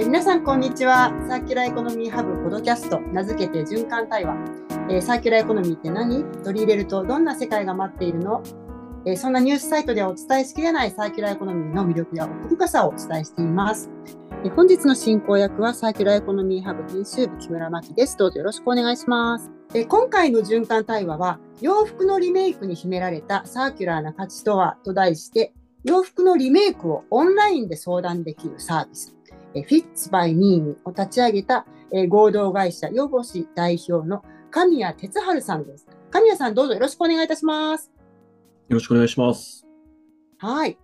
え皆さんこんにちは。サーキュラーエコノミーハブポドキャスト名付けて循環対話、えー、サーキュラーエコノミーって何？取り入れるとどんな世界が待っているの、えー、そんなニュースサイトではお伝えしきれないサーキュラーエコノミーの魅力や奥深さをお伝えしています、えー、本日の進行役はサーキュラーエコノミーハブ編集部木村真希です。どうぞよろしくお願いします。え今回の循環対話は洋服のリメイクに秘められたサーキュラーな価値とはと題して洋服のリメイクをオンラインで相談できるサービス、フィッツバイニーニを立ち上げた合同会社ヨボシ代表の神谷哲治さんです。神谷さん、どうぞよろしくお願いいたします。よろしくお願いします。はい。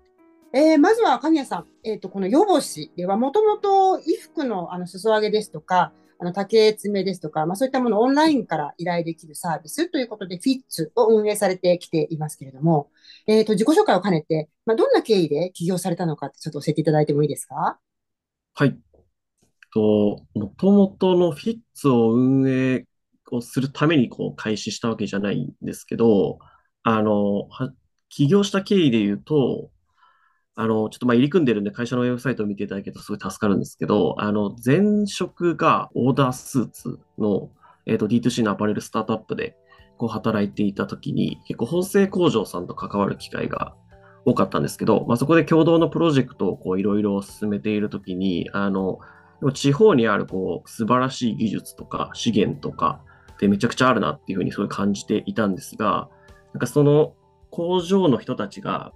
えー、まずは神谷さん、えっ、ー、と、このヨボシではもともと衣服のあの裾上げですとか、あの竹詰めですとか、まあ、そういったものをオンラインから依頼できるサービスということで、フィッツを運営されてきていますけれども、えっ、ー、と、自己紹介を兼ねて、まあ、どんな経緯で起業されたのかちょっと教えていただいてもいいですか？はい。と、もともとのフィッツを運営をするためにこう開始したわけじゃないんですけど、あの、起業した経緯で言うと、あの、ちょっとまあ入り組んでるんで会社のウェブサイトを見ていただけるとすごい助かるんですけど、あの、前職がオーダースーツの、えっ、と D2C のアパレルスタートアップでこう働いていた時に、結構縫製工場さんと関わる機会が多かったんですけど、まあ、そこで共同のプロジェクトをいろいろ進めている時に、あの、地方にあるこう素晴らしい技術とか資源とかってめちゃくちゃあるなっていうふうにすごい感じていたんですが、なんかその工場の人たちが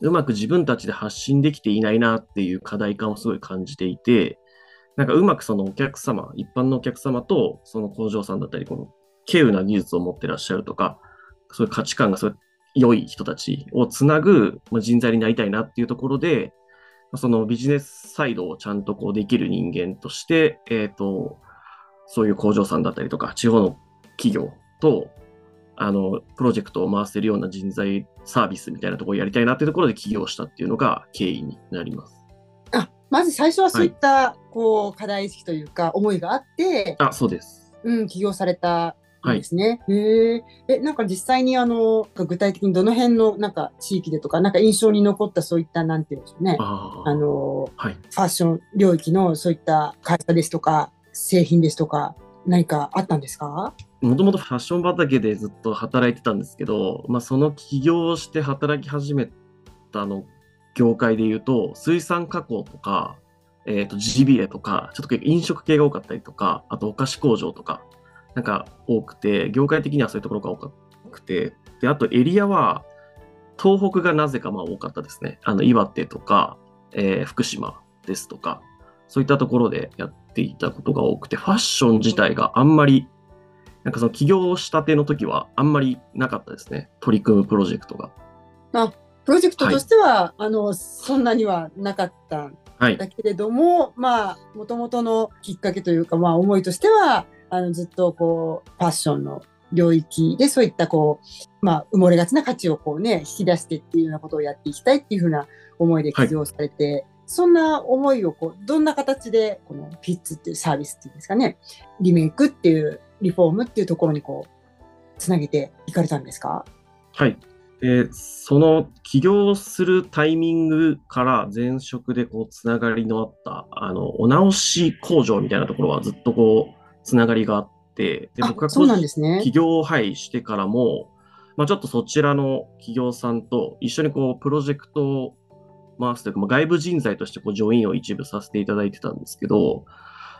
うまく自分たちで発信できていないなっていう課題感をすごい感じていて、なんかうまくそのお客様、一般のお客様とその工場さんだったり、この稀有な技術を持ってらっしゃるとか、そういう価値観がそう良い人たちをつなぐ人材になりたいなっていうところで、そのビジネスサイドをちゃんとこうできる人間として、えっ、ー、と、そういう工場さんだったりとか、地方の企業とあの、プロジェクトを回せるような人材サービスみたいなところをやりたいなっていうところで起業したっていうのが経緯になります。あ、まず最初はそういった、はい、こう、課題意識というか、思いがあって、あ、そうです。うん、起業されたんですね。はい、へえ。なんか実際にあの、具体的にどの辺のなんか地域でとか、なんか印象に残ったそういったなんていうんでしょうね。あの、はい、ファッション領域のそういった会社ですとか、製品ですとか、何かあったんですか？もともとファッション畑でずっと働いてたんですけど、まあ、その起業して働き始めたの業界で言うと、水産加工とか、えっ、ー、と、ジビエとか、ちょっと飲食系が多かったりとか、あとお菓子工場とか、なんか多くて、業界的にはそういうところが多くて、で、あとエリアは、東北がなぜかまあ多かったですね。あの、岩手とか、えー、福島ですとか、そういったところでやっていたことが多くて、ファッション自体があんまりなんかその起業したての時はあんまりなかったですね。取り組むプロジェクトが。あ、プロジェクトとしては、はい、あの、そんなにはなかったんだけれども、はい、まあ、もともとのきっかけというか、まあ、思いとしては、あの、ずっとこう、ファッションの領域でそういったこう、まあ、埋もれがちな価値をこうね、引き出してっていうようなことをやっていきたいっていうふうな思いで起業されて、はい、そんな思いをこう、どんな形で、このピッツっていうサービスっていうんですかね、リメイクっていうリフォームっていうところにこう、つなげていかれたんですか？はい。で、その起業するタイミングから前職でこう、つながりのあった、あの、お直し工場みたいなところはずっとこう、つながりがあって、で、僕がそうなんですね。起業を、はい、してからも、まあ、ちょっとそちらの企業さんと一緒にこう、プロジェクトを回すというか、まあ、外部人材としてこう、ジョインを一部させていただいてたんですけど、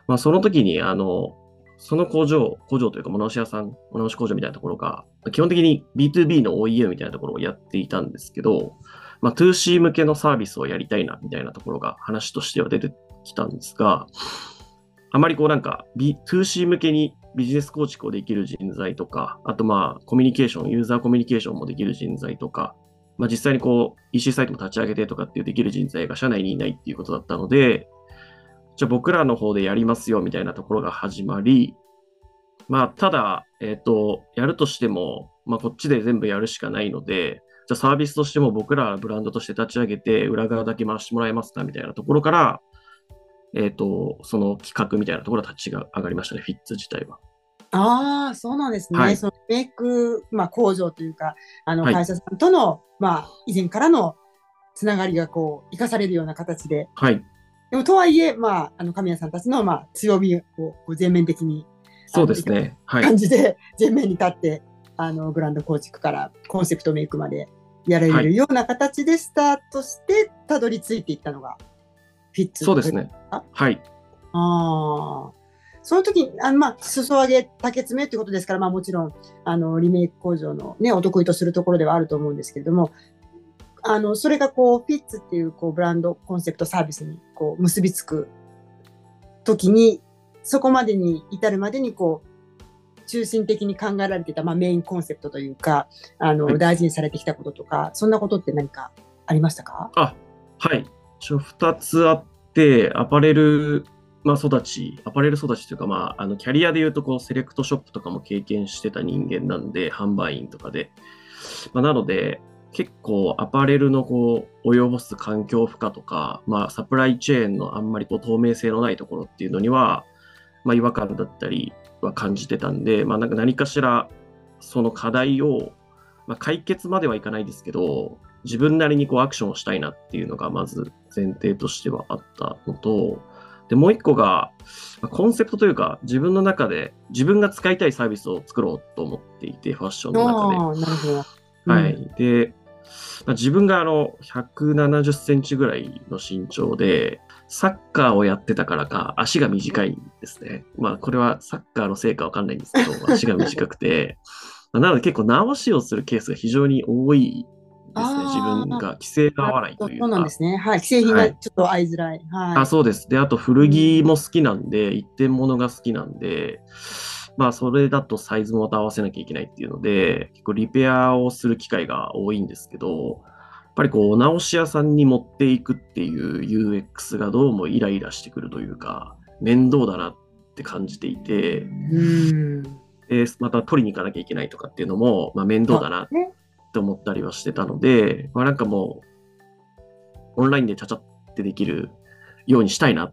まあ、その時に、あの、その工場、工場というか、物押し屋さん、物押し工場みたいなところが、基本的に B2B の OEM みたいなところをやっていたんですけど、まあ、2C 向けのサービスをやりたいな、みたいなところが話としては出てきたんですが、あまりこうなんか、2C 向けにビジネス構築をできる人材とか、あとまあ、コミュニケーション、ユーザーコミュニケーションもできる人材とか、まあ実際にこう、EC サイトも立ち上げてとかっていうできる人材が社内にいないっていうことだったので、じゃあ僕らの方でやりますよみたいなところが始まり、まあ、ただ、えっ、ー、と、やるとしても、まあ、こっちで全部やるしかないので、じゃあサービスとしても僕らブランドとして立ち上げて、裏側だけ回してもらえますかみたいなところから、えっ、ー、と、その企画みたいなところは立ちが上がりましたね、フィッツ自体は。ああ、そうなんですね。はい、そのメイク、まあ、工場というか、あの会社さんとの、はい、まあ、以前からのつながりがこう生かされるような形で、はい、でもとはいえ、まあ、あの神谷さんたちの、まあ、強みをこう全面的にそうですね。はい。感じで、前面に立って、あの、グランド構築からコンセプトメイクまでやられるような形でスタートして、たどり着いていったのが、フィッツ。そうですねあ。はい。ああ。その時、あの、まあ、裾上げ、竹詰めってことですから、まあもちろん、あの、リメイク工場のね、お得意とするところではあると思うんですけれども、あの、それがこう、フィッツっていう、こう、ブランドコンセプトサービスに、こう、結びつく時に、そこまでに至るまでに、こう、中心的に考えられていた、まあ、メインコンセプトというか、あの、はい大事にされてきたこととか、そんなことって何かありましたか？あ、はい。一応2つあって、アパレル、まあ、育ち、アパレル育ちというか、まあ、あのキャリアで言うとこう、セレクトショップとかも経験してた人間なんで、販売員とかで。まあ、なので、結構アパレルのこう及ぼす環境負荷とか、まあ、サプライチェーンのあんまりこう透明性のないところっていうのには、まあ、違和感だったりは感じてたんで、まあ、なんか何かしらその課題を、まあ、解決まではいかないですけど、自分なりにこうアクションをしたいなっていうのがまず前提としてはあったのと、で、もう一個が、まあコンセプトというか、自分の中で自分が使いたいサービスを作ろうと思っていて、ファッションの中で。なるほど。はうんい。で、まあ自分があの170センチぐらいの身長で、サッカーをやってたからか足が短いんですね。まあこれはサッカーのせいかわかんないんですけど、足が短くて、まあなので結構直しをするケースが非常に多いですね。自分が規制が合わないというそうなんかで。すね。はい。既製品がちょっと合いづらい。はい。あ、そうです。で、あと古着も好きなんで、一点物が好きなんで、まあ、それだとサイズもまた合わせなきゃいけないっていうので、結構リペアをする機会が多いんですけど、やっぱりこう、お直し屋さんに持っていくっていう UX がどうもイライラしてくるというか、面倒だなって感じていて、うん。で、また取りに行かなきゃいけないとかっていうのも、まあ、面倒だなね。って思ったりはしてたので、まあ、なんかもう、オンラインでちゃちゃってできるようにしたいなっ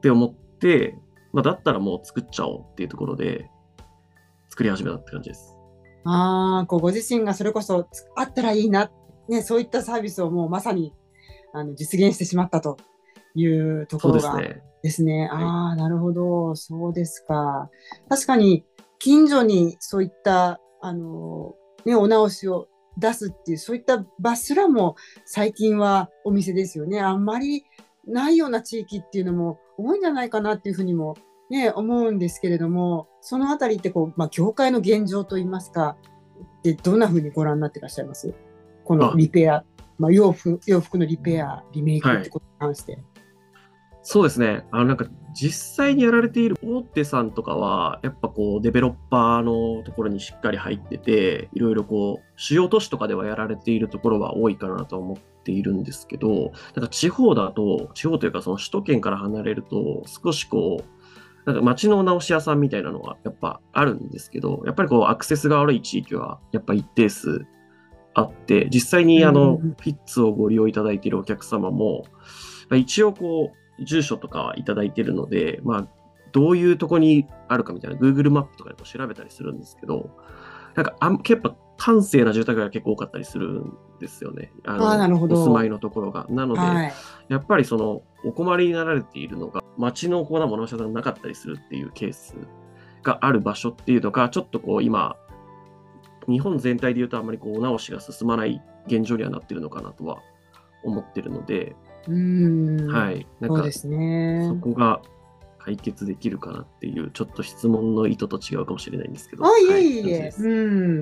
て思って、まあ、だったらもう作っちゃおうっていうところで、作り始めたって感じです。ああ、こうご自身がそれこそつあったらいいな、ね、そういったサービスをもうまさにあの実現してしまったというところがですね。ですね。はいああ、なるほど。そうですか。確かに、近所にそういった、あの、ね、お直しを出すっていう、そういった場すらも最近はお店ですよね。あんまりないような地域っていうのも多いんじゃないかなっていうふうにもね、思うんですけれども、そのあたりってこう、まあ、業界の現状といいますか、で、どんなふうにご覧になってらっしゃいます？このあリペア、まあ、洋服、洋服のリペア、リメイクってことに関して。そうですね。あの、なんか、実際にやられている大手さんとかは、やっぱこう、デベロッパーのところにしっかり入ってて、いろいろこう、主要都市とかではやられているところは多いかなとは思っているんですけど、なんか地方だと、地方というかその首都圏から離れると、少しこう、なんか街の直し屋さんみたいなのはやっぱあるんですけど、やっぱりこう、アクセスが悪い地域は、やっぱ一定数あって、実際にあの、フィッツをご利用いただいているお客様も、まあ一応こう、住所とかはいただいているので、まあ、どういうとこにあるかみたいな Google マップとかでも調べたりするんですけど、なんかあん結構端正な住宅が結構多かったりするんですよね。ああーなるほどお住まいのところが。なので、はい。やっぱりそのお困りになられているのが、街のコーナー物社さんなかったりするっていうケースがある場所っていうのが、ちょっとこう今、日本全体で言うとあんまりこうお直しが進まない現状にはなってるのかなとは思ってるので、うーん。はい。なんかそうですねそ。こが解決できるかなっていう、ちょっと質問の意図と違うかもしれないんですけど。あ、いはいえいえ、う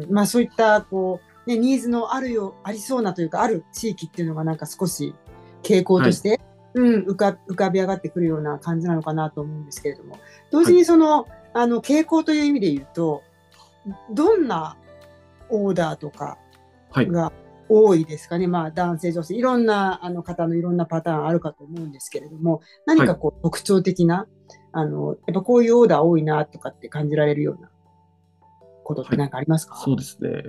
ん。まあそういった、こう、ね、ニーズのあるよ、ありそうなというか、ある地域っていうのがなんか少し傾向として、うん、浮か、浮かび上がってくるような感じなのかなと思うんですけれども、同時にその、あの、傾向という意味で言うと、どんなオーダーとかはい。が多いですかね。まあ男性、女性、いろんなあの方のいろんなパターンあるかと思うんですけれども、何かこう特徴的な、あの、やっぱこういうオーダー多いなとかって感じられるようなことって何かありますか、そうですね。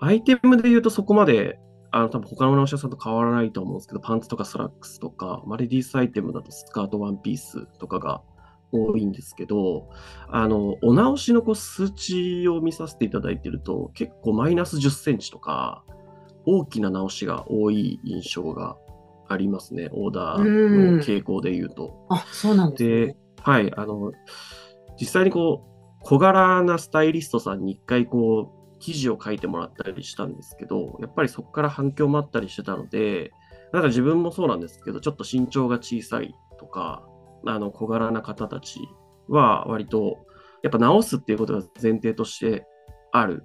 アイテムで言うとそこまで、あの、多分他の直し屋さんと変わらないと思うんですけど、パンツとかスラックスとか、まあレディースアイテムだとスカート、ワンピースとかが多いんですけど、あの、お直しのこう数値を見させていただいてると、結構マイナス10センチとか、大きな直しが多い印象がありますね、オーダーの傾向で言うと。あ、そうなんですね。で、はい、あの、実際にこう、小柄なスタイリストさんに一回こう、記事を書いてもらったりしたんですけど、やっぱりそこから反響もあったりしてたので、なんか自分もそうなんですけど、ちょっと身長が小さいとか、あの小柄な方たちは割と、やっぱ直すっていうことが前提としてある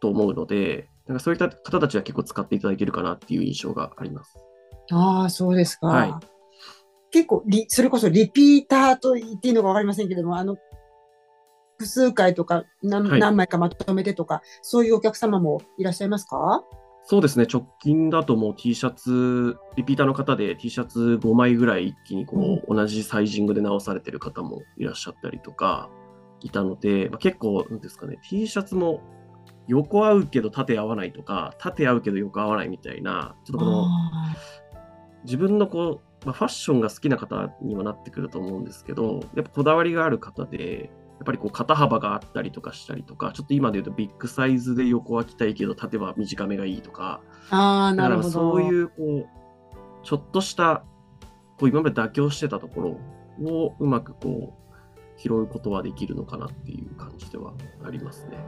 と思うので、なんかそういった方たちは結構使っていただけるかなっていう印象があります。ああ、そうですか。はい、結構リ、それこそリピーターと言っていいのか分かりませんけども、あの、複数回とか何はい、何枚かまとめてとか、そういうお客様もいらっしゃいますか？そうですね、直近だともう T シャツ、リピーターの方で T シャツ5枚ぐらい一気にこう、同じサイジングで直されてる方もいらっしゃったりとかいたので、まあ、結構、なんですかね、T シャツも横合うけど縦合わないとか、縦合うけど横合わないみたいな、ちょっとこの、自分のこう、まあ、ファッションが好きな方にはなってくると思うんですけど、やっぱこだわりがある方で、やっぱりこう肩幅があったりとかしたりとか、ちょっと今で言うとビッグサイズで横は着たいけど縦は短めがいいとか、あなるほどそういうこう、ちょっとしたこう今まで妥協してたところをうまくこう拾うことはできるのかなっていう感じではありますね。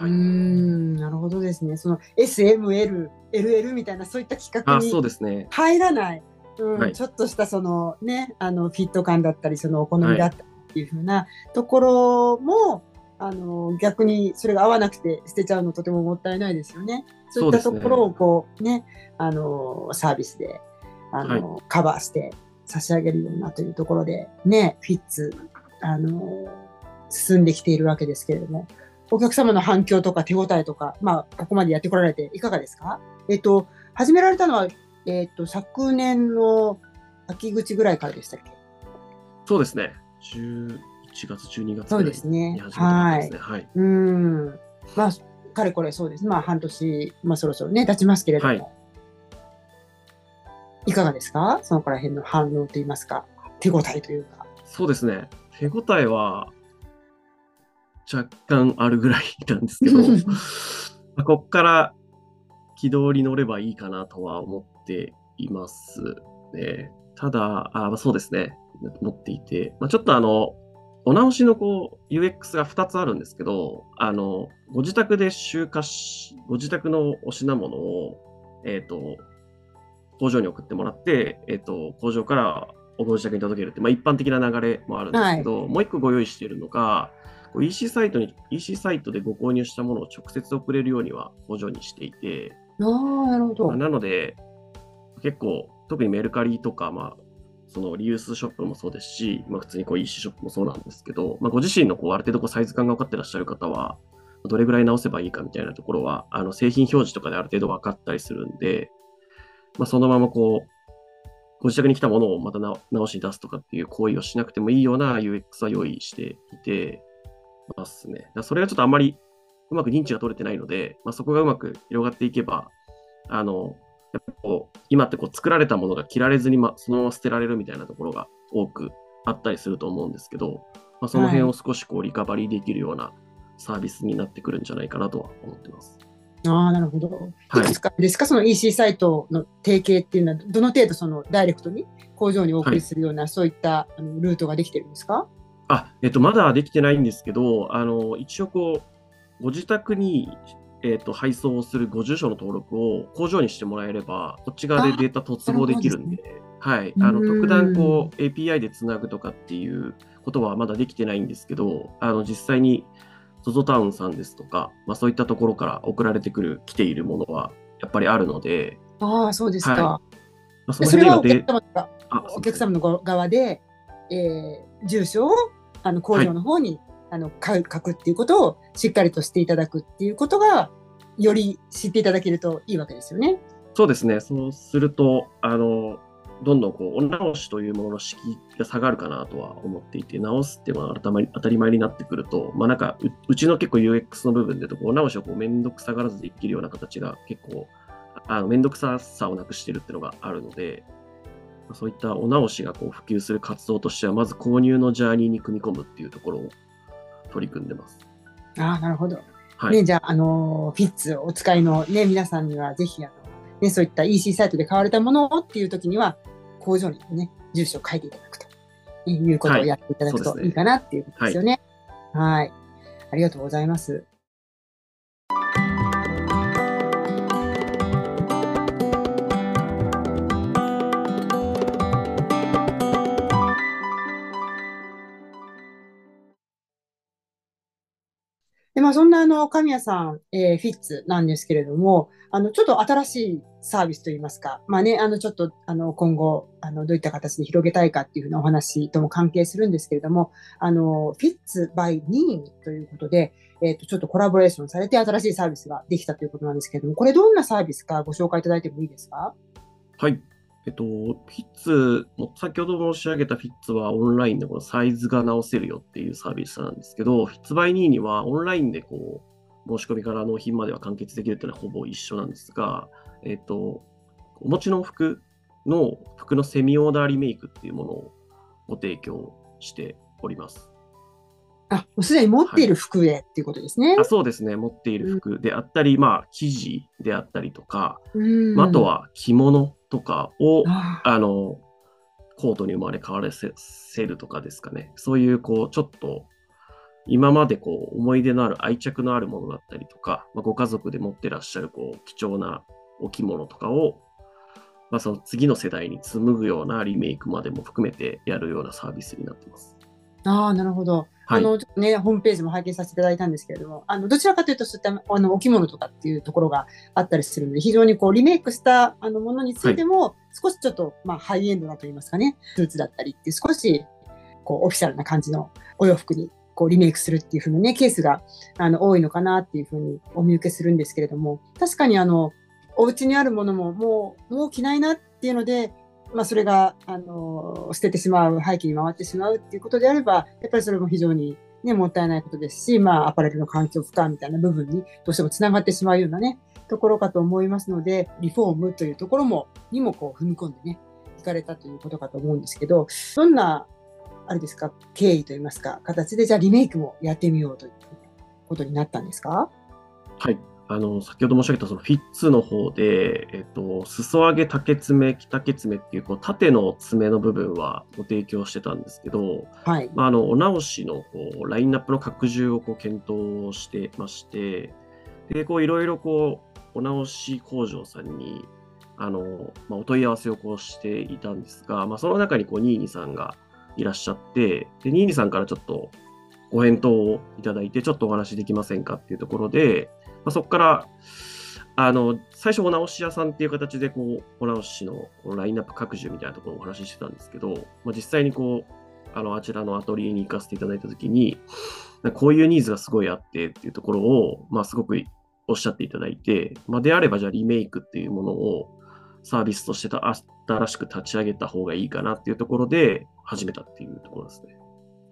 はい、うんなるほどですね。その SML、LL みたいなそういった企画に入らない、うん、はい、ちょっとしたそのね、あのフィット感だったり、そのお好みだったりっていうふうなところも、あの逆にそれが合わなくて捨てちゃうのとてももったいないですよね。そういったところをこうね、あのサービスであの、はい、カバーして差し上げるようなというところでね、フィッツあの進んできているわけですけれども、お客様の反響とか手応えとか、まあ、ここまでやってこられていかがですか？えっと、始められたのは、えっと、昨年の秋口ぐらいからでしたっけ？そうですね。11月、12月そうですね。はい。はい。うん。まあ、かれこれそうです。まあ、半年、まあ、そろそろね、経ちますけれども。はい、いかがですか？そのから辺の反応といいますか、手応えというか。そうですね。手応えは、若干あるぐらいなんですけど、まこっから軌道に乗ればいいかなとは思っていますね。ただ、あそうですね、持っていて、まあ、ちょっとあの、お直しのこう UX が2つあるんですけど、あの、ご自宅で集荷し、ご自宅のお品物を、えっ、ー、と、工場に送ってもらって、えっ、ー、と、工場からご自宅に届けるって、まあ、一般的な流れもあるんですけど、はい、もう一個ご用意しているのが、EC サイトに、EC サイトでご購入したものを直接送れるようには工場にしていて、あなるほど。なので、結構、特にメルカリとか、まあ、そのリユースショップもそうですし、まあ、普通にこう EC ショップもそうなんですけど、まあ、ご自身のこうある程度こうサイズ感が分かってらっしゃる方は、どれぐらい直せばいいかみたいなところは、あの製品表示とかである程度分かったりするんで、まあ、そのままこう、ご自宅に来たものをまた直しに出すとかっていう行為をしなくてもいいような UX は用意していて、ますね。それがちょっとあんまりうまく認知が取れてないので、まあ、そこがうまく広がっていけば、あの、やっぱこう、今ってこう作られたものが切られずに、ま、そのまま捨てられるみたいなところが多くあったりすると思うんですけど、まあ、その辺を少しこうリカバリーできるようなサービスになってくるんじゃないかなとは思ってます。ああ、なるほど。いくつかですか、はい、その EC サイトの提携っていうのは、どの程度そのダイレクトに工場にお送りするような、はい、そういったルートができてるんですか？あ、えっと、まだできてないんですけど、あの、一応こう、ご自宅に、えっと、配送をするご住所の登録を工場にしてもらえれば、こっち側でデータ突合できるんで、でね、はい。あの、特段こう、API でつなぐとかっていうことはまだできてないんですけど、あの、実際に ZOZO タウンさんですとか、まあ、そういったところから送られてくる、来ているものは、やっぱりあるので、ああ、そうですか。はいまあ、それはお客様お客様の側で、えー、住所をあの工場の方に、はい、あの書くっていうことをしっかりとしていただくっていうことがより知っていただけるといいわけですよね。そうですね。そうすると、あの、どんどんこう、お直しというものの敷居が下がるかなとは思っていて、直すっていうのは当たり前になってくると、まあなんかう、うちの結構 UX の部分でと、お直しをこう、めんどくさがらずできるような形が結構、あの、めんどくささをなくしてるっていうのがあるので、そういったお直しがこう普及する活動としては、まず購入のジャーニーに組み込むっていうところを取り組んでます。ああ、なるほど。はい、ね、じゃあ、あの、フィッツお使いのね、皆さんには、ぜひ、あの、ね、そういった EC サイトで買われたものをっていう時には、工場にね、住所を書いていただくということをやっていただくといいかなっていうことですよね。はい。ありがとうございます。まあ、そんなあの、神谷さん、えー、フィッツなんですけれども、あの、ちょっと新しいサービスといいますか、まあね、あの、ちょっと、あの、今後、あの、どういった形で広げたいかっていうふうなお話とも関係するんですけれども、あの、フィッツ by ニーということで、え、ー、と、ちょっとコラボレーションされて新しいサービスができたということなんですけれども、これどんなサービスかご紹介いただいてもいいですか？はい。えっと、フィッツ、先ほど申し上げたフィッツはオンラインでこのサイズが直せるよっていうサービスなんですけど、フィッツバイニーにはオンラインでこう、申し込みから納品までは完結できるっていうのはほぼ一緒なんですが、えっと、お持ちの服の服のセミオーダーリメイクっていうものをご提供しております。あ、もうすでに持っている服へっていうことですね。はい、あそうですね。持っている服であったり、うん、まあ、生地であったりとか、まあ、あとは着物とかを、あの、コートに生まれ変わらせるとかですかね。そういう、こう、ちょっと、今までこう、思い出のある愛着のあるものだったりとか、まあ、ご家族で持ってらっしゃる、こう、貴重なお着物とかを、まあ、その次の世代に紡ぐようなリメイクまでも含めてやるようなサービスになってます。ああ、なるほど。はい、あの、ね、ホームページも拝見させていただいたんですけれども、あの、どちらかというと、そういった、あの、お着物とかっていうところがあったりするので、非常にこう、リメイクした、あの、ものについても、少しちょっと、まあ、ハイエンドなと言いますかね、スーツだったりって少し、こう、オフィシャルな感じのお洋服に、こう、リメイクするっていうふうなね、ケースが、あの、多いのかなっていうふうにお見受けするんですけれども、確かにあの、お家にあるものも、もう、もう着ないなっていうので、まあ、それが、あの、捨ててしまう、廃棄に回ってしまうっていうことであれば、やっぱりそれも非常にね、もったいないことですし、まあ、アパレルの環境負荷みたいな部分にどうしてもつながってしまうようなね、ところかと思いますので、リフォームというところも、にもこう踏み込んでね、行かれたということかと思うんですけど、どんな、あれですか、経緯といいますか、形でじゃあリメイクもやってみようということになったんですか？はい。あの、先ほど申し上げたそのフィッツの方で、えっと、裾上げ竹爪、竹爪っていう、こう、縦の爪の部分はご提供してたんですけど、はい。まあ、あの、お直しの、こう、ラインナップの拡充をこう検討してまして、で、こう、いろいろこう、お直し工場さんに、あの、まあ、お問い合わせをこうしていたんですが、まあ、その中にこう、ニーニさんがいらっしゃって、で、ニーニさんからちょっとご返答をいただいて、ちょっとお話できませんかっていうところで、まあ、そこから、あの、最初お直し屋さんっていう形で、こう、お直しのこのラインナップ拡充みたいなところをお話ししてたんですけど、まあ、実際にこう、あの、あちらのアトリエに行かせていただいたときに、こういうニーズがすごいあってっていうところを、まあ、すごくおっしゃっていただいて、まあ、であれば、じゃあリメイクっていうものをサービスとして新しく立ち上げた方がいいかなっていうところで始めたっていうところですね。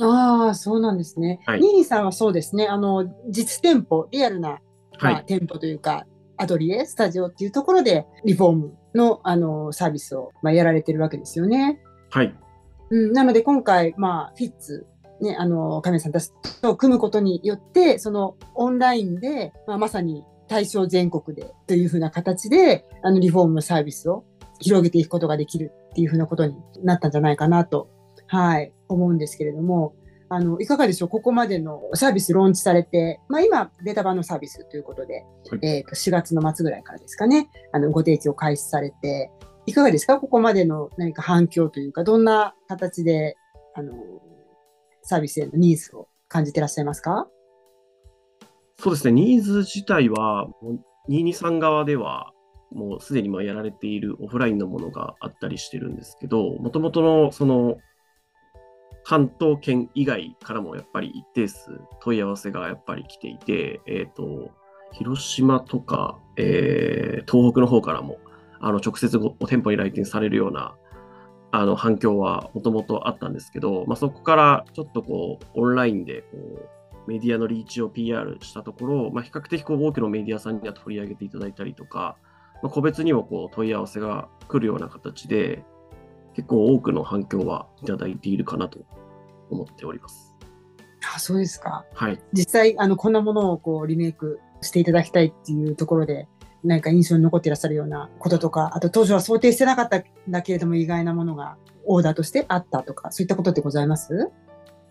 ああ、そうなんですね。はい、ニーニーさんはそうですね、あの、実店舗、リアルなまあ、店舗というか、アトリエ、スタジオっていうところで、リフォームのあのサービスを、まあ、やられてるわけですよね。はい。うん、なので、今回、まあ、フィッツ、ね、あの、亀さんたちと組むことによって、そのオンラインで、まあ、まさに対象全国でというふうな形で、あの、リフォームのサービスを広げていくことができるっていうふうなことになったんじゃないかなと、はい、思うんですけれども、あの、いかがでしょう？ここまでのサービスローンチされて、まあ今、データ版のサービスということで、はい、えっ、と、4月の末ぐらいからですかね、あの、ご提供開始されて、いかがですか？ここまでの何か反響というか、どんな形で、あの、サービスへのニーズを感じてらっしゃいますか？そうですね、ニーズ自体は、223側では、もうすでにまあやられているオフラインのものがあったりしてるんですけど、もともとのその関東圏以外からもやっぱり一定数問い合わせがやっぱり来ていて、えっ、ー、と、広島とか、えー、東北の方からも、あの、直接お店舗に来店されるような、あの、反響はもともとあったんですけど、まあ、そこからちょっとこう、オンラインで、こう、メディアのリーチを PR したところ、まあ、比較的こう多くのメディアさんには取り上げていただいたりとか、まあ、個別にもこう問い合わせが来るような形で、結構多くの反響はいただいているかなと思っております。あそうですか。はい。実際、あの、こんなものをこうリメイクしていただきたいっていうところで、何か印象に残っていらっしゃるようなこととか、あと当初は想定してなかったんだけれども意外なものがオーダーとしてあったとか、そういったことってございます？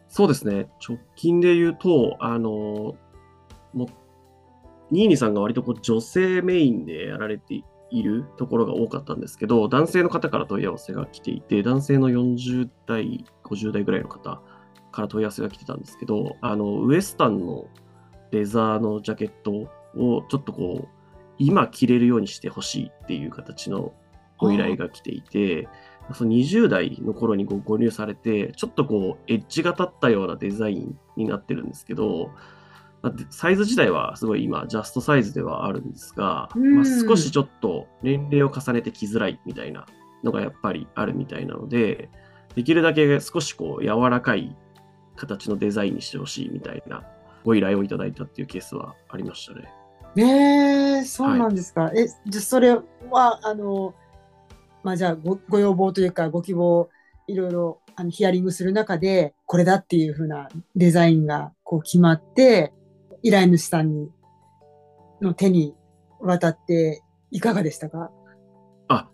そうですね。直近で言うと、あの、もニーニさんが割とこう女性メインでやられていいるところが多かったんですけど、男性の方から問い合わせが来ていて、男性の40代、50代ぐらいの方から問い合わせが来てたんですけど、あの、ウエスタンのレザーのジャケットをちょっとこう、今着れるようにしてほしいっていう形のご依頼が来ていて、その20代の頃にご購入されて、ちょっとこう、エッジが立ったようなデザインになってるんですけど、サイズ自体はすごい今、ジャストサイズではあるんですが、まあ、少しちょっと年齢を重ねて着づらいみたいなのがやっぱりあるみたいなので、できるだけ少しこう柔らかい形のデザインにしてほしいみたいなご依頼をいただいたっていうケースはありましたね。えー、そうなんですか。はい、え、じゃそれは、あの、まあ、じゃあご、ご要望というか、ご希望、いろいろあのヒアリングする中で、これだっていうふうなデザインがこう決まって、依頼主さんにの手に渡っていかがでしたか？あ、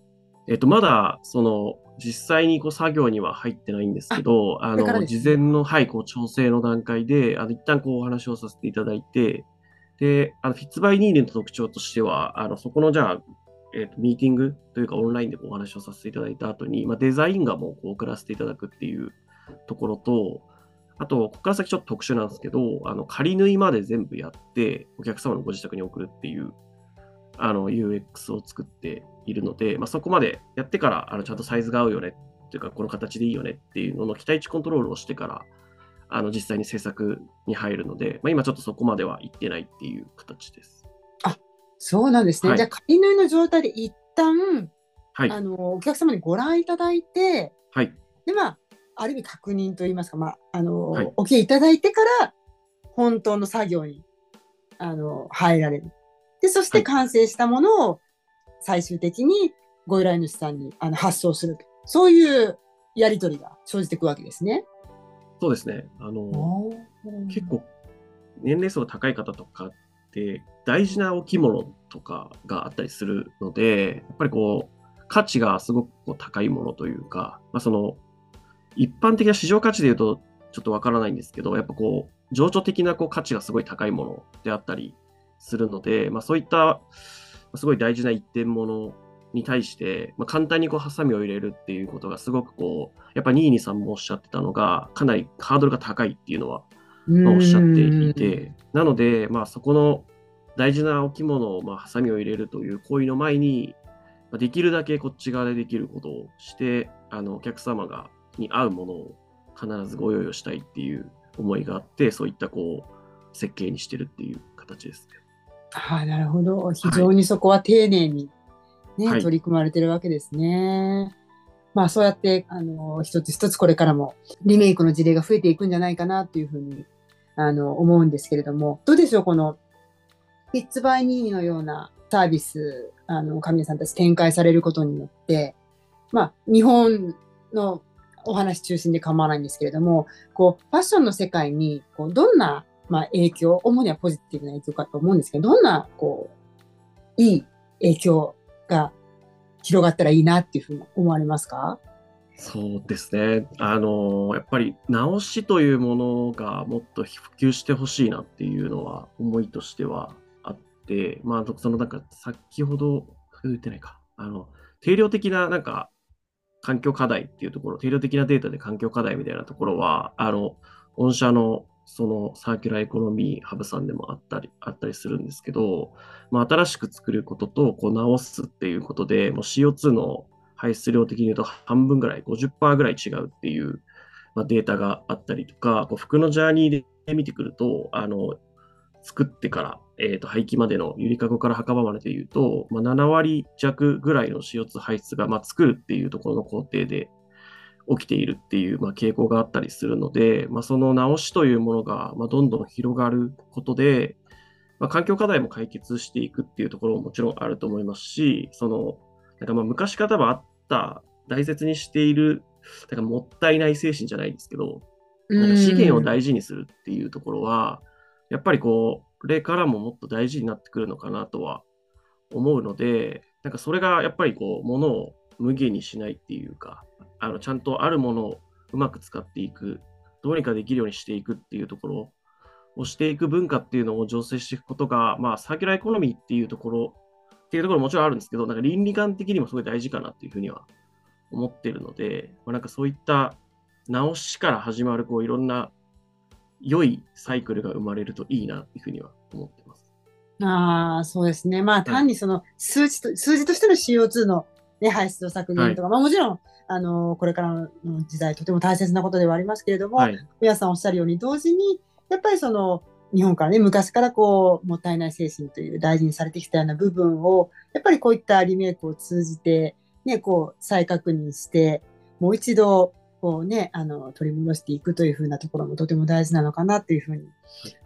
えっ、と、まだ、その、実際にこう作業には入ってないんですけど、あの、ね、事前の、はい、こう調整の段階で、あの、一旦こうお話をさせていただいて、で、あの、フィッツバイニーレンの特徴としては、あの、そこのじゃあ、えっ、ー、と、ミーティングというかオンラインでお話をさせていただいた後に、まあ、デザイン画もこう送らせていただくっていうところと、あと、ここから先ちょっと特殊なんですけど、あの、仮縫いまで全部やって、お客様のご自宅に送るっていう、あの、UX を作っているので、まあ、そこまでやってから、あの、ちゃんとサイズが合うよねっていうか、この形でいいよねっていうのの期待値コントロールをしてから、あの、実際に制作に入るので、まあ、今ちょっとそこまでは行ってないっていう形です。あ、そうなんですね。はい、じゃあ、仮縫いの状態で一旦、はい、あの、お客様にご覧いただいて、はい。で、まあ、ある意味確認といいますか、まあ、あの、はい、お聞きいただいてから、本当の作業に、あの、入られる。で、そして完成したものを最終的にご依頼主さんにあの発送すると。そういうやり取りが生じていくわけですね。そうですね。あの、結構、年齢層が高い方とかって大事なお着物とかがあったりするので、やっぱりこう、価値がすごく高いものというか、まあ、その一般的な市場価値で言うとちょっとわからないんですけど、やっぱこう、情緒的なこう価値がすごい高いものであったりするので、まあ、そういったすごい大事な一点ものに対して、まあ、簡単にこうハサミを入れるっていうことがすごくこう、やっぱニーニさんもおっしゃってたのが、かなりハードルが高いっていうのは、まあ、おっしゃっていて、なので、まあ、そこの大事なお着物をまあハサミを入れるという行為の前に、まあ、できるだけこっち側でできることをして、あのお客様がに合うものを必ずご用意をしたいっていう思いがあって、そういったこう設計にしてるっていう形ですね。ああ、なるほど。非常にそこは丁寧にね、はい、取り組まれてるわけですね。まあそうやって、あの、一つ一つこれからもリメイクの事例が増えていくんじゃないかなっていうふうに、あの、思うんですけれども、どうでしょうこの、ピッツバイニーニのようなサービス、あの、神谷さんたち展開されることによって、まあ、日本のお話中心で構わないんですけれども、こう、ファッションの世界に、こう、どんな、まあ、影響、主にはポジティブな影響かと思うんですけど、どんな、こう、いい影響が広がったらいいなっていうふうに思われますか？そうですね。あの、やっぱり直しというものがもっと普及してほしいなっていうのは思いとしてはあって、まあ、そのなんか先ほど言ってないか、あの、定量的ななんか環境課題っていうところ、定量的なデータで環境課題みたいなところは、あの、御社のそのサーキュラーエコノミーハブさんでもあったり、あったりするんですけど、まあ、新しく作ることと、こう直すっていうことで、もう CO2 の排出量的に言うと半分ぐらい、50%ぐらい違うっていう、まあ、データがあったりとか、こう服のジャーニーで見てくると、あの、作ってから、えー、と廃棄までのゆりかごから墓場まででいうと、まあ、7割弱ぐらいの CO2 排出が、まあ、作るっていうところの工程で起きているっていう、まあ、傾向があったりするので、まあ、その直しというものが、まあ、どんどん広がることで、まあ、環境課題も解決していくっていうところももちろんあると思いますし、そのなんかまあ昔から多あった大切にしている、なんかもったいない精神じゃないですけど、なんか資源を大事にするっていうところは、やっぱりこう、これからももっと大事になってくるのかなとは思うので、なんかそれがやっぱりこう、ものを無限にしないっていうか、あのちゃんとあるものをうまく使っていく、どうにかできるようにしていくっていうところをしていく文化っていうのを醸成していくことが、まあ、サーキュラーエコノミーっていうところ、っていうところももちろんあるんですけど、なんか倫理観的にもすごい大事かなっていうふうには思ってるので、まあ、なんかそういった直しから始まるこういろんな良いサイクルが生まれるといいなっていうふうには思ってます。ああ、そうですね。まあ、単にその数値と、数字としての CO2 の、ね、排出を削減とか、はい、まあもちろん、あの、これからの時代とても大切なことではありますけれども、はい、皆さんおっしゃるように同時に、やっぱりその、日本からね、昔からこう、もったいない精神という大事にされてきたような部分を、やっぱりこういったリメイクを通じて、ね、こう、再確認して、もう一度、こうね、あの、取り戻していくというふうなところもとても大事なのかなというふうに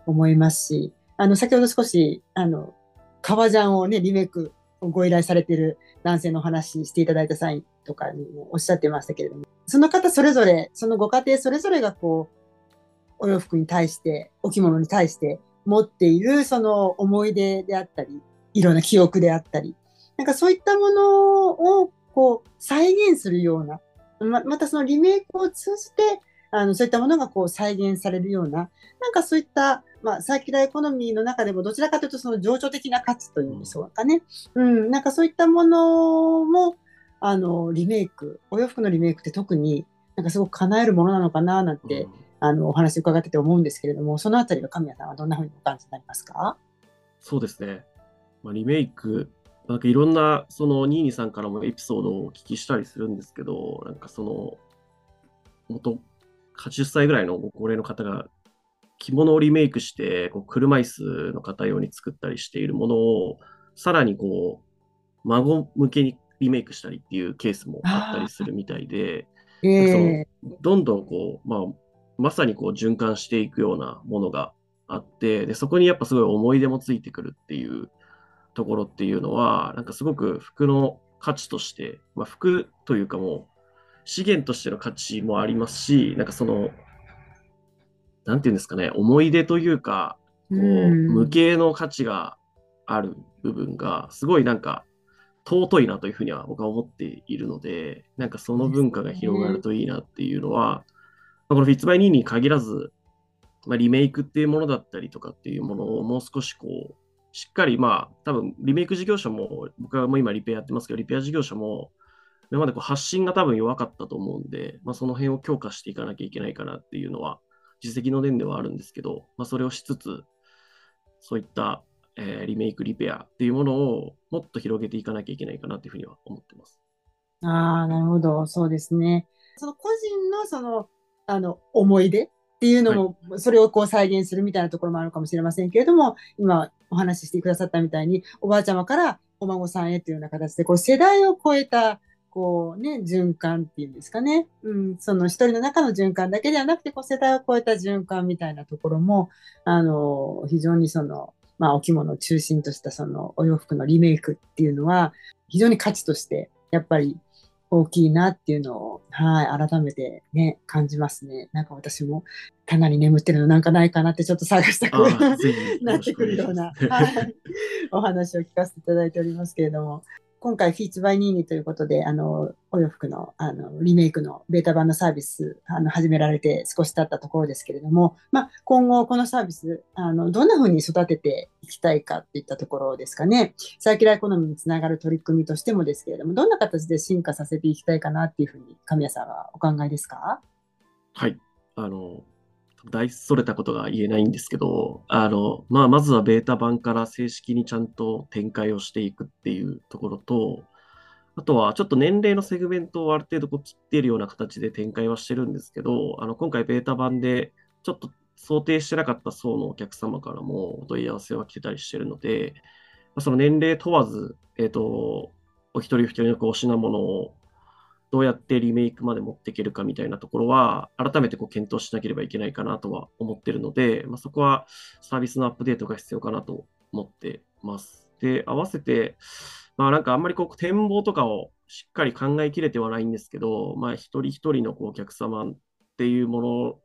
思いますし、あの、先ほど少し、あの、革ジャンをね、リメイクをご依頼されてる男性のお話していただいた際とかにもおっしゃってましたけれども、その方それぞれ、そのご家庭それぞれがこう、お洋服に対して、お着物に対して持っているその思い出であったり、いろんな記憶であったり、なんかそういったものをこう再現するような、ままたそのリメイクを通じて、あのそういったものがこう再現されるような、なんかそういったまあ、サーキュラーエコノミーの中でもどちらかというとその情緒的な価値というんでしょうかね。うん、なんかそういったものも、あの、リメイク、お洋服のリメイクって特になんかすごく叶えるものなのかななんて、うん、あの、お話伺ってて思うんですけれども、そのあたりは神谷さんはどんなふうにお感じになりますか？そうですね。まあ、リメイク、なんかいろんな、その、ニーニさんからもエピソードをお聞きしたりするんですけど、なんかその、元80歳ぐらいのご高齢の方が着物をリメイクして、こう車椅子の方用に作ったりしているものを、さらにこう、孫向けにリメイクしたりっていうケースもあったりするみたいで、えー、どんどんこう、まあ、まさにこう循環していくようなものがあって、で、そこにやっぱすごい思い出もついてくるっていうところっていうのは、なんかすごく服の価値として、まあ、服というかもう資源としての価値もありますし、なんかそのなんていうんですかね、思い出というか、こう、無形の価値がある部分が、すごいなんか、尊いなというふうには僕は思っているので、なんかその文化が広がるといいなっていうのは、まあ、このフィッツバイニーに限らず、まあ、リメイクっていうものだったりとかっていうものをもう少しこう、しっかりまあ、多分リメイク事業者も、僕はもう今リペアやってますけど、リペア事業者も、今までこう発信が多分弱かったと思うんで、まあ、その辺を強化していかなきゃいけないかなっていうのは実績の念ではあるんですけど、まあ、それをしつつ、そういった、えー、リメイク、リペアっていうものをもっと広げていかなきゃいけないかなというふうには思ってます。ああ、なるほど。そうですね。その個人のその、あの、思い出っていうのも、はい、それをこう再現するみたいなところもあるかもしれませんけれども、今お話ししてくださったみたいに、おばあちゃまからお孫さんへというような形で、こう世代を超えたこうね、循環っていうんですかね。うん、その一人の中の循環だけではなくて、こう世代を超えた循環みたいなところも、あの、非常にその、まあ、お着物を中心としたそのお洋服のリメイクっていうのは、非常に価値として、やっぱり大きいなっていうのを、はい、改めてね、感じますね。なんか私も、棚に眠ってるのなんかないかなってちょっと探したくなってくるような、はい、お話を聞かせていただいておりますけれども。今回、フィーツバイニーニということで、あの、お洋服の、あの、リメイクのベータ版のサービス、あの、始められて少し経ったところですけれども、まあ、今後、このサービス、あの、どんな風に育てていきたいかっていったところですかね。サーキュラーエコノミーにつながる取り組みとしてもですけれども、どんな形で進化させていきたいかなっていうふうに、神谷さんはお考えですか？はい。あの、大それたことが言えないんですけど、あの、まあ、まずはベータ版から正式にちゃんと展開をしていくっていうところと、あとはちょっと年齢のセグメントをある程度こう切っているような形で展開はしてるんですけど、あの今回ベータ版でちょっと想定してなかった層のお客様からもお問い合わせは来てたりしてるので、その年齢問わず、えっ、ー、と、お一人お一人のこう品物をどうやってリメイクまで持っていけるかみたいなところは、改めてこう検討しなければいけないかなとは思ってるので、まあ、そこはサービスのアップデートが必要かなと思ってます。で、合わせて、まあなんかあんまりこう展望とかをしっかり考えきれてはないんですけど、まあ一人一人のこうお客様っていうもの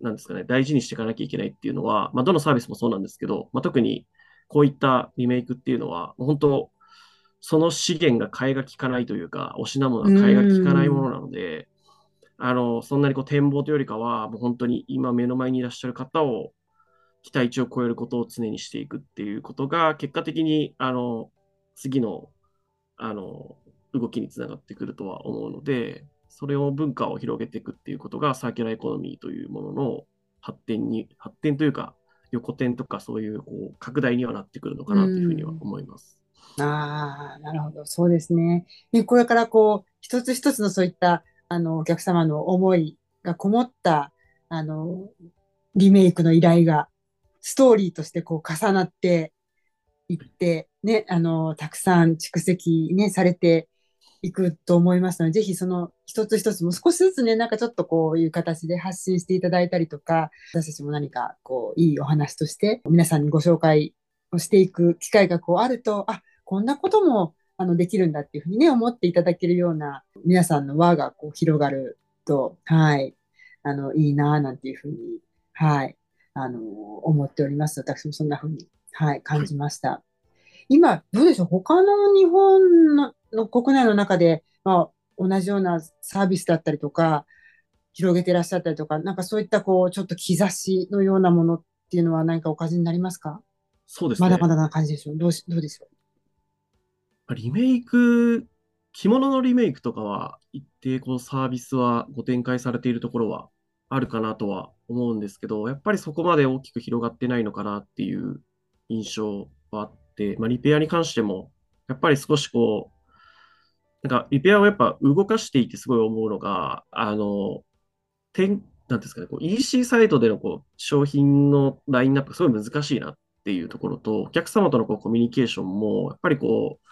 なんですかね、大事にしていかなきゃいけないっていうのは、まあどのサービスもそうなんですけど、まあ特にこういったリメイクっていうのは、本当、その資源が替えが利かないというか、お品物が替えが利かないものなので、あの、そんなにこう展望というよりかは、もう本当に今目の前にいらっしゃる方を期待値を超えることを常にしていくっていうことが、結果的に、あの、次の、あの、動きにつながってくるとは思うので、それを文化を広げていくっていうことがサーキュラーエコノミーというものの発展に、発展というか、横転とかそういうこう拡大にはなってくるのかなというふうには思います。ああ、なるほど。そうですね。で、これからこう、一つ一つのそういった、あの、お客様の思いがこもった、あの、リメイクの依頼が、ストーリーとしてこう重なっていって、ね、あの、たくさん蓄積ね、されていくと思いますので、ぜひその一つ一つも少しずつね、なんかちょっとこういう形で発信していただいたりとか、私たちも何かこういいお話として皆さんにご紹介をしていく機会がこうあると、あ、こんなこともあのできるんだっていうふうにね、思っていただけるような皆さんの輪がこう広がると、はい、あの、いいなぁなんていうふうに、はい、あの、思っております。私もそんなふうに、はい、感じました。はい、今、どうでしょう？他の日本のの国内の中で、まあ、同じようなサービスだったりとか、広げていらっしゃったりとか、なんかそういったこう、ちょっと兆しのようなものっていうのは何かお感じになりますか？そうですね。まだまだな感じでしょう。どうし、どうでしょう？リメイク、着物のリメイクとかは、一定こうサービスはご展開されているところはあるかなとは思うんですけど、やっぱりそこまで大きく広がってないのかなっていう印象はあって、まあ、リペアに関しても、やっぱり少しこう、なんか、リペアをやっぱ動かしていてすごい思うのが、あの、点、なんですかね、こう EC サイトでのこう商品のラインナップがすごい難しいなっていうところと、お客様とのこうコミュニケーションも、やっぱりこう、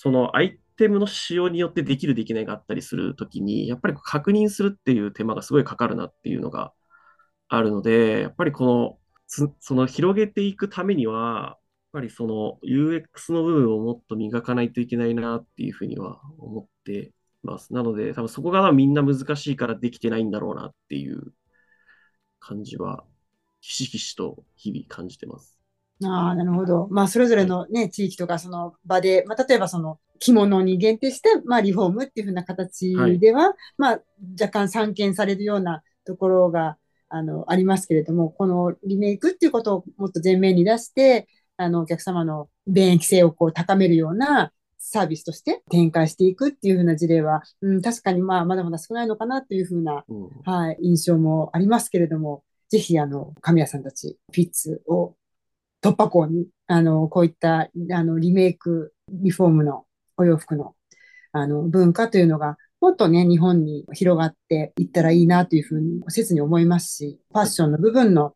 そのアイテムの仕様によってできるできないがあったりするときに、やっぱり確認するっていう手間がすごいかかるなっていうのがあるので、やっぱりこの、その広げていくためには、やっぱりその UX の部分をもっと磨かないといけないなっていうふうには思ってます。なので、多分そこがみんな難しいからできてないんだろうなっていう感じは、ひしひしと日々感じてます。ああ、なるほど。まあ、それぞれのね、地域とかその場で、まあ、例えばその着物に限定して、まあ、リフォームっていうふうな形では、はい、まあ、若干散見されるようなところが、あの、ありますけれども、このリメイクっていうことをもっと前面に出して、あの、お客様の便益性をこう高めるようなサービスとして展開していくっていうふうな事例は、うん、確かにまあ、まだまだ少ないのかなっていうふうな、うん、はい、印象もありますけれども、ぜひ、あの、神谷さんたち、フィッツを突破口に、あの、こういった、あの、リメイク、リフォームのお洋服の、あの、文化というのが、もっとね、日本に広がっていったらいいなというふうに、切に思いますし、ファッションの部分の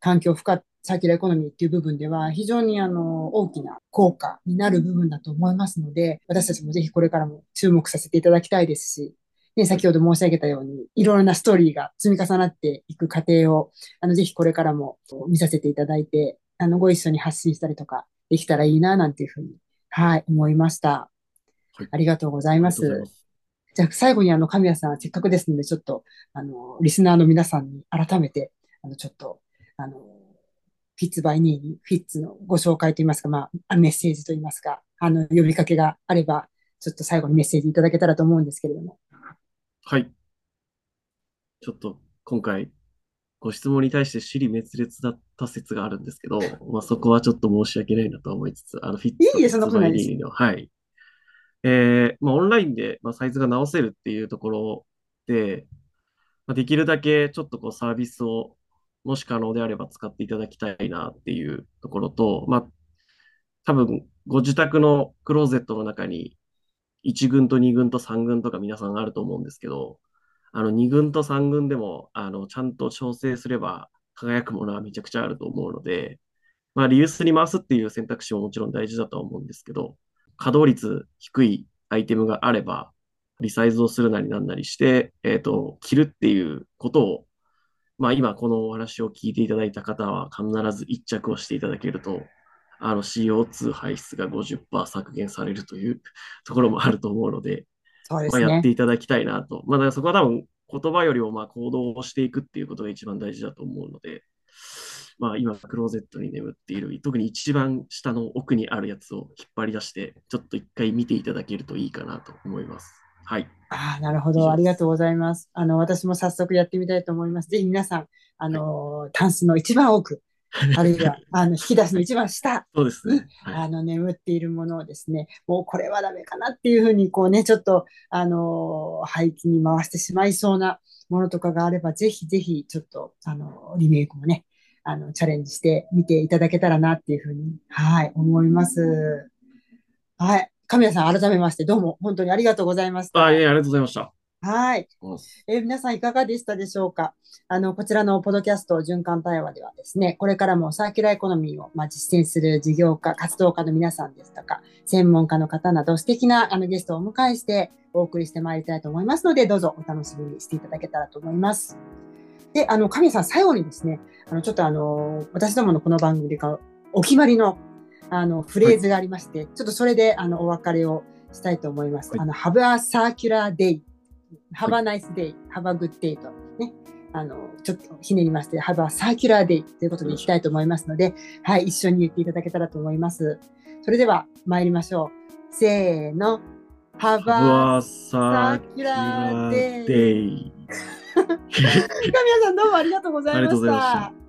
環境負荷サーキュラーエコノミーっていう部分では非常にあの大きな効果になる部分だと思いますので、私たちもぜひこれからも注目させていただきたいですし、ね、先ほど申し上げたように、いろいろなストーリーが積み重なっていく過程を、あの、ぜひこれからも見させていただいて、あの、ご一緒に発信したりとかできたらいいな、なんていうふうに、はい、思いました。はい、ありがとうございます。じゃあ、最後にあの、神谷さん、せっかくですので、ちょっと、あの、リスナーの皆さんに改めて、あの、ちょっと、あの、フィッツバイニーにフィッツのご紹介といいますか、まあ、メッセージといいますか、あの、呼びかけがあれば、ちょっと最後にメッセージいただけたらと思うんですけれども。はい。ちょっと今回、ご質問に対して尻滅裂だった説があるんですけど、まあ、そこはちょっと申し訳ないなと思いつつ、あの、フィッツいいえ、そんなことないです。はい。えー、まあ、オンラインで、まあ、サイズが直せるっていうところで、まあ、できるだけちょっとこうサービスをもし可能であれば使っていただきたいなっていうところと、まあ、多分、ご自宅のクローゼットの中に1軍と2軍と3軍とか皆さんあると思うんですけど、あの2軍と3軍でも、あの、ちゃんと調整すれば輝くものはめちゃくちゃあると思うので、まあ、リユースに回すっていう選択肢ももちろん大事だとは思うんですけど、稼働率低いアイテムがあれば、リサイズをするなりなんなりして、えっ、ー、と、着るっていうことをまあ今このお話を聞いていただいた方は必ず一着をしていただけると、あの CO2 排出が50%削減されるというところもあると思うので、そうですね、まあ、やっていただきたいなと。まあ、だからそこは多分言葉よりもまあ行動をしていくっていうことが一番大事だと思うので、まあ、今、クローゼットに眠っている、特に一番下の奥にあるやつを引っ張り出して、ちょっと一回見ていただけるといいかなと思います。はい。ああ、なるほど。ありがとうございます。あの、私も早速やってみたいと思います。ぜひ皆さん、あの、タンスの一番奥、あるいは、あの、引き出しの一番下そうですね。はい。あの、眠っているものをですね、もうこれはダメかなっていうふうに、こうね、ちょっと、あの、廃棄に回してしまいそうなものとかがあれば、ぜひぜひ、ちょっと、あの、リメイクもね、あの、チャレンジしてみていただけたらなっていうふうに、はい、思います。はい。神谷さん、改めまして、どうも、本当にありがとうございました。あ、いえ、ありがとうございました。はい。えー皆さんいかがでしたでしょうか？あの、こちらのポッドキャスト循環対話ではですね、これからもサーキュラーエコノミーを、まあ、実践する事業家、活動家の皆さんですとか、専門家の方など素敵なあのゲストをお迎えしてお送りしてまいりたいと思いますので、どうぞお楽しみにしていただけたらと思います。で、あの、神谷さん、最後にですね、あの、ちょっとあの、私どものこの番組でかお決まりの、あの、フレーズがありまして、ちょっとそれで、あの、お別れをしたいと思います。はいあの、Have a Circular Day Have a nice day, have a good day とね、あの、ちょっとひねりまして、Have a circular day ということでいきたいと思いますので、はい、一緒に言っていただけたらと思います。それでは参りましょう。せーの。Have う a わさ circular day. デイ。神谷 さんどうもありがとうございました。